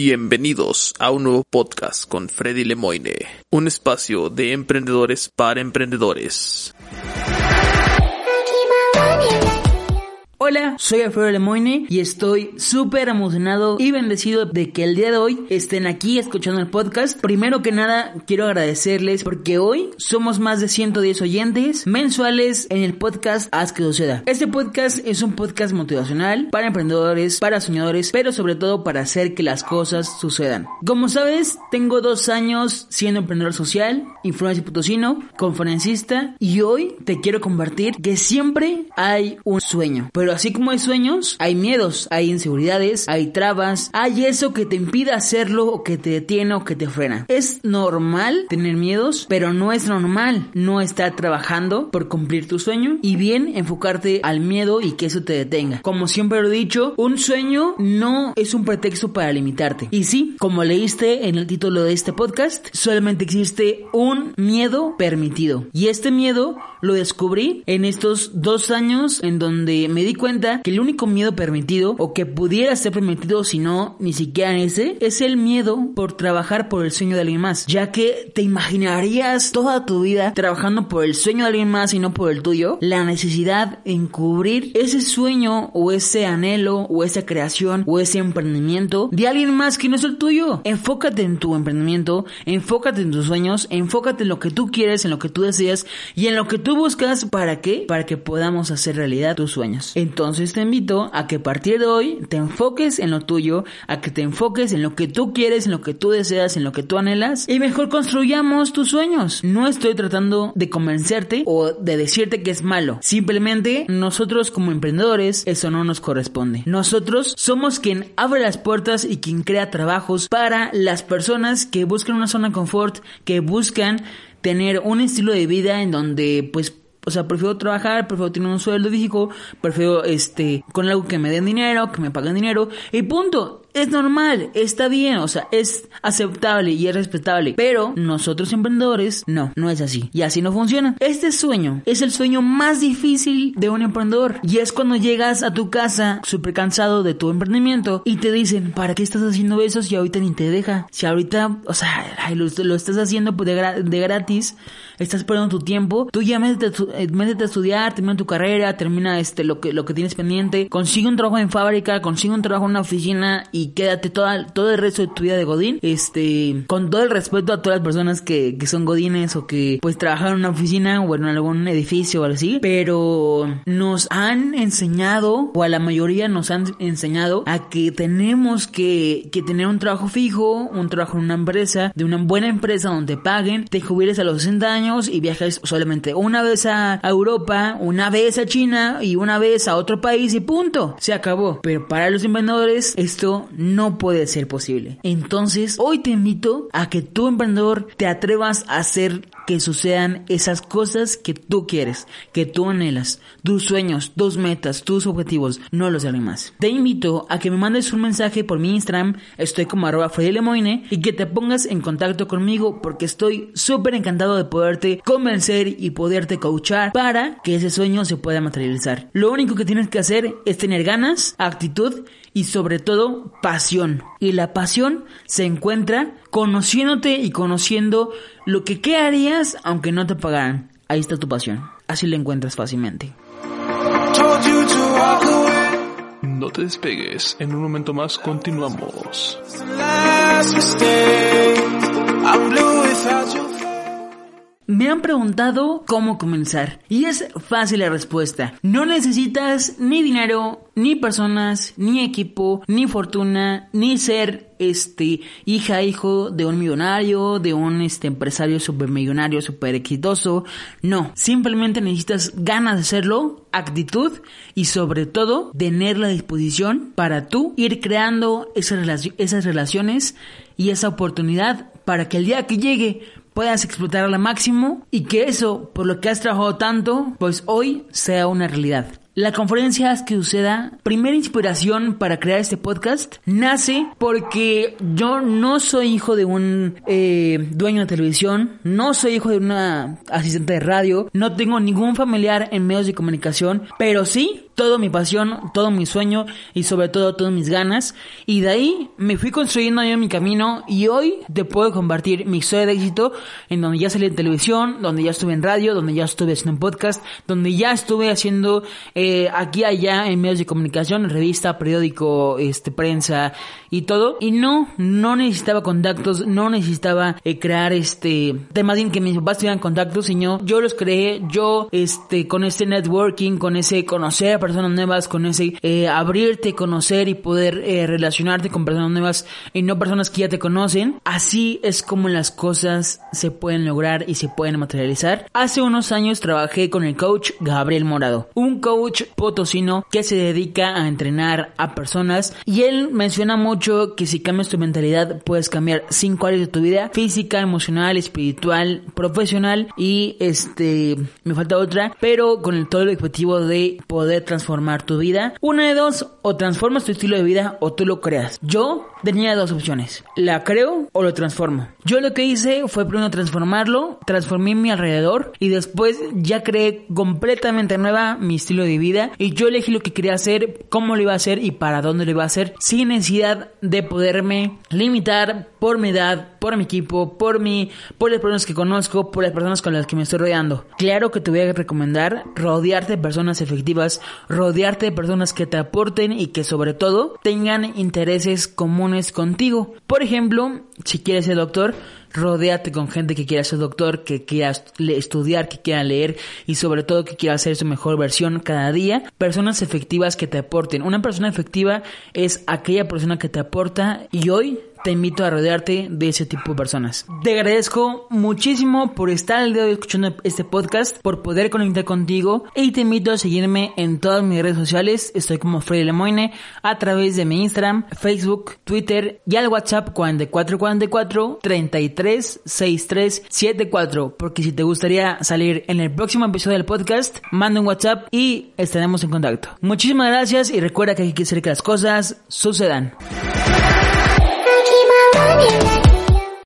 Bienvenidos a un nuevo podcast con Freddy Lemoine, un espacio de emprendedores para emprendedores. Hola, soy Alfredo Lemoine y estoy súper emocionado y bendecido de que el día de hoy estén aquí escuchando el podcast. Primero que nada, quiero agradecerles porque hoy somos más de 110 oyentes mensuales en el podcast Haz que suceda. Este podcast es un podcast motivacional para emprendedores, para soñadores, pero sobre todo para hacer que las cosas sucedan. Como sabes, tengo dos años siendo emprendedor social, influencer potosino, conferencista y hoy te quiero compartir que siempre hay un sueño. Pero así como hay sueños, hay miedos, hay inseguridades, hay trabas, hay eso que te impide hacerlo o que te detiene o que te frena. Es normal tener miedos, pero no es normal no estar trabajando por cumplir tu sueño y bien enfocarte al miedo y que eso te detenga. Como siempre lo he dicho, un sueño no es un pretexto para limitarte. Y sí, como leíste en el título de este podcast, solamente existe un miedo permitido. Y este miedo lo descubrí en estos dos años en donde me di cuenta que el único miedo permitido o que pudiera ser permitido si no ni siquiera ese es el miedo por trabajar por el sueño de alguien más. Ya que te imaginarías toda tu vida trabajando por el sueño de alguien más y no por el tuyo la necesidad en cubrir ese sueño o ese anhelo o esa creación o ese emprendimiento de alguien más que no es el tuyo. Enfócate en tu emprendimiento enfócate en tus sueños enfócate en lo que tú quieres en lo que tú deseas y en lo que tú buscas. Para qué para que podamos hacer realidad tus sueños entonces te invito a que a partir de hoy te enfoques en lo tuyo, a que te enfoques en lo que tú quieres, en lo que tú deseas, en lo que tú anhelas y mejor construyamos tus sueños. No estoy tratando de convencerte o de decirte que es malo. Simplemente nosotros como emprendedores eso no nos corresponde. Nosotros somos quien abre las puertas y quien crea trabajos para las personas que buscan una zona de confort, que buscan tener un estilo de vida en donde pues o sea, prefiero trabajar, prefiero tener un sueldo fijo, prefiero este con algo que me den dinero, que me paguen dinero y punto es normal, está bien, o sea, es aceptable y es respetable. Pero nosotros emprendedores, no, no es así. Y así no funciona. Este sueño es el sueño más difícil de un emprendedor. Y es cuando llegas a tu casa súper cansado de tu emprendimiento y te dicen, ¿para qué estás haciendo eso si ahorita ni te deja? Si ahorita, o sea, lo, estás haciendo de, gratis, estás perdiendo tu tiempo, tú ya métete, eh, métete a estudiar, termina tu carrera, termina este, lo que, lo que tienes pendiente, consigue un trabajo en fábrica, consigue un trabajo en una oficina y quédate toda, todo el resto de tu vida de Godín. Este, con todo el respeto a todas las personas que, que son Godines o que pues trabajan en una oficina o en algún edificio o algo así. Pero nos han enseñado, o a la mayoría nos han enseñado a que tenemos que, que tener un trabajo fijo, un trabajo en una empresa, de una buena empresa donde paguen, te jubiles a los 60 años y viajes solamente una vez a Europa, una vez a China y una vez a otro país y punto. Se acabó. Pero para los emprendedores esto no puede ser posible. Entonces, hoy te invito a que tu emprendedor te atrevas a hacer que sucedan esas cosas que tú quieres, que tú anhelas, tus sueños, tus metas, tus objetivos, no los de más. Te invito a que me mandes un mensaje por mi Instagram, estoy como arroba Lemoine, y que te pongas en contacto conmigo porque estoy súper encantado de poderte convencer y poderte coachar para que ese sueño se pueda materializar. Lo único que tienes que hacer es tener ganas, actitud y sobre todo pasión. Y la pasión se encuentra conociéndote y conociendo lo que qué harías aunque no te pagaran. Ahí está tu pasión. Así la encuentras fácilmente. No te despegues, en un momento más continuamos. Me han preguntado cómo comenzar y es fácil la respuesta. No necesitas ni dinero, ni personas, ni equipo, ni fortuna, ni ser este hija hijo de un millonario, de un este empresario supermillonario super exitoso. No, simplemente necesitas ganas de hacerlo, actitud y sobre todo tener la disposición para tú ir creando esas, esas relaciones y esa oportunidad para que el día que llegue puedas explotar al máximo y que eso, por lo que has trabajado tanto, pues hoy sea una realidad. La conferencia Haz que suceda, primera inspiración para crear este podcast, nace porque yo no soy hijo de un eh, dueño de televisión, no soy hijo de una asistente de radio, no tengo ningún familiar en medios de comunicación, pero sí todo mi pasión, todo mi sueño y sobre todo todas mis ganas. Y de ahí me fui construyendo yo mi camino y hoy te puedo compartir mi historia de éxito en donde ya salí en televisión, donde ya estuve en radio, donde ya estuve haciendo un podcast, donde ya estuve haciendo eh, aquí allá en medios de comunicación, revista, periódico, este, prensa y todo. Y no, no necesitaba contactos, no necesitaba eh, crear este, más bien que mis papás tuvieran contactos, sino yo los creé, yo este, con este networking, con ese conocer personas nuevas, con ese eh, abrirte, conocer y poder eh, relacionarte con personas nuevas y no personas que ya te conocen. Así es como las cosas se pueden lograr y se pueden materializar. Hace unos años trabajé con el coach Gabriel Morado, un coach potosino que se dedica a entrenar a personas y él menciona mucho que si cambias tu mentalidad puedes cambiar cinco áreas de tu vida, física, emocional, espiritual, profesional y este, me falta otra, pero con el todo el objetivo de poder transformar transformar tu vida. Una de dos, o transformas tu estilo de vida o tú lo creas. Yo tenía dos opciones. La creo o lo transformo. Yo lo que hice fue primero transformarlo, transformé mi alrededor y después ya creé completamente nueva mi estilo de vida y yo elegí lo que quería hacer, cómo lo iba a hacer y para dónde lo iba a hacer sin necesidad de poderme limitar por mi edad, por mi equipo, por mi, por las personas que conozco, por las personas con las que me estoy rodeando. Claro que te voy a recomendar rodearte de personas efectivas, rodearte de personas que te aporten y que sobre todo tengan intereses comunes contigo. Por ejemplo, si quieres ser doctor, Rodéate con gente que quiera ser doctor, que quiera estudiar, que quiera leer y sobre todo que quiera hacer su mejor versión cada día. Personas efectivas que te aporten. Una persona efectiva es aquella persona que te aporta y hoy te invito a rodearte de ese tipo de personas. Te agradezco muchísimo por estar el día de hoy escuchando este podcast, por poder conectar contigo y te invito a seguirme en todas mis redes sociales. Estoy como Freddy Lemoine a través de mi Instagram, Facebook, Twitter y al WhatsApp 4444 33 63 74. Porque si te gustaría salir en el próximo episodio del podcast, manda un WhatsApp y estaremos en contacto. Muchísimas gracias y recuerda que hay que hacer que las cosas sucedan. Mommy.